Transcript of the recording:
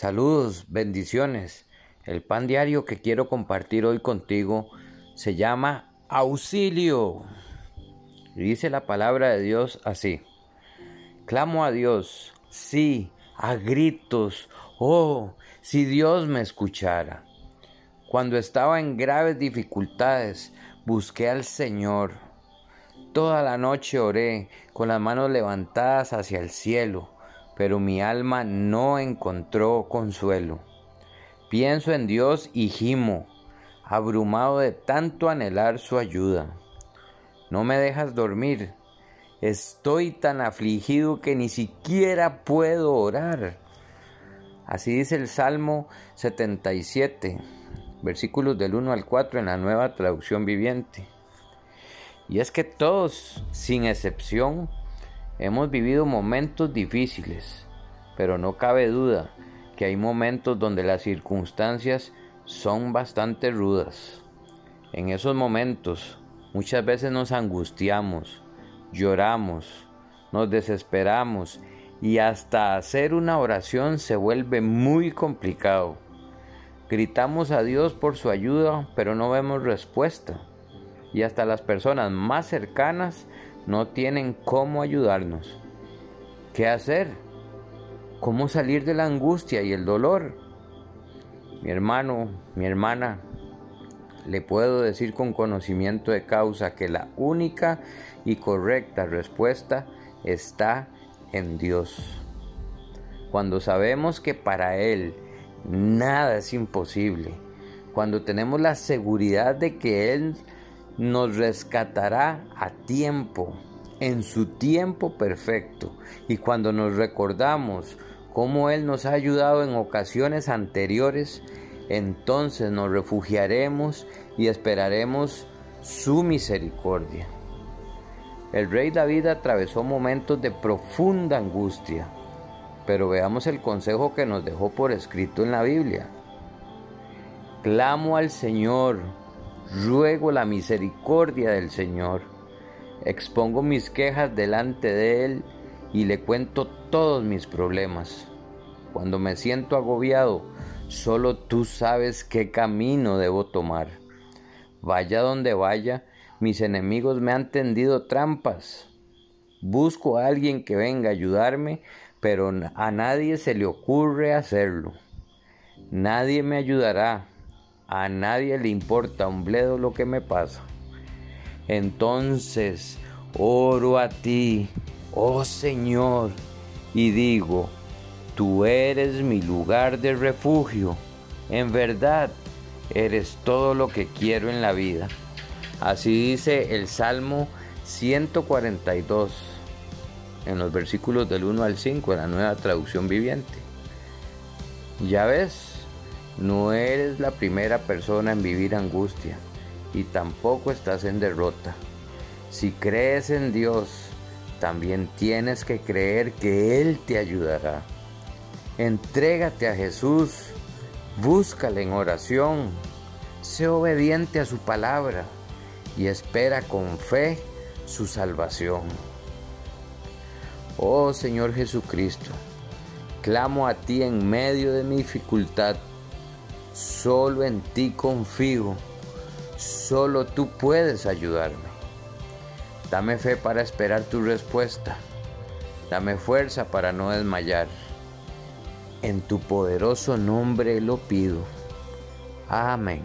Saludos, bendiciones. El pan diario que quiero compartir hoy contigo se llama auxilio. Dice la palabra de Dios así. Clamo a Dios, sí, a gritos. Oh, si Dios me escuchara. Cuando estaba en graves dificultades, busqué al Señor. Toda la noche oré con las manos levantadas hacia el cielo pero mi alma no encontró consuelo. Pienso en Dios y gimo, abrumado de tanto anhelar su ayuda. No me dejas dormir. Estoy tan afligido que ni siquiera puedo orar. Así dice el Salmo 77, versículos del 1 al 4 en la nueva traducción viviente. Y es que todos, sin excepción, Hemos vivido momentos difíciles, pero no cabe duda que hay momentos donde las circunstancias son bastante rudas. En esos momentos muchas veces nos angustiamos, lloramos, nos desesperamos y hasta hacer una oración se vuelve muy complicado. Gritamos a Dios por su ayuda, pero no vemos respuesta. Y hasta las personas más cercanas no tienen cómo ayudarnos. ¿Qué hacer? ¿Cómo salir de la angustia y el dolor? Mi hermano, mi hermana, le puedo decir con conocimiento de causa que la única y correcta respuesta está en Dios. Cuando sabemos que para Él nada es imposible, cuando tenemos la seguridad de que Él nos rescatará a tiempo, en su tiempo perfecto. Y cuando nos recordamos cómo Él nos ha ayudado en ocasiones anteriores, entonces nos refugiaremos y esperaremos su misericordia. El rey David atravesó momentos de profunda angustia, pero veamos el consejo que nos dejó por escrito en la Biblia. Clamo al Señor, ruego la misericordia del Señor. Expongo mis quejas delante de Él y le cuento todos mis problemas. Cuando me siento agobiado, solo tú sabes qué camino debo tomar. Vaya donde vaya, mis enemigos me han tendido trampas. Busco a alguien que venga a ayudarme, pero a nadie se le ocurre hacerlo. Nadie me ayudará, a nadie le importa un bledo lo que me pasa. Entonces oro a ti, oh Señor, y digo, tú eres mi lugar de refugio. En verdad, eres todo lo que quiero en la vida. Así dice el Salmo 142 en los versículos del 1 al 5 en la nueva traducción viviente. Ya ves, no eres la primera persona en vivir angustia y tampoco estás en derrota. Si crees en Dios, también tienes que creer que Él te ayudará. Entrégate a Jesús, búscale en oración, sé obediente a su palabra y espera con fe su salvación. Oh Señor Jesucristo, clamo a ti en medio de mi dificultad Solo en ti confío. Solo tú puedes ayudarme. Dame fe para esperar tu respuesta. Dame fuerza para no desmayar. En tu poderoso nombre lo pido. Amén.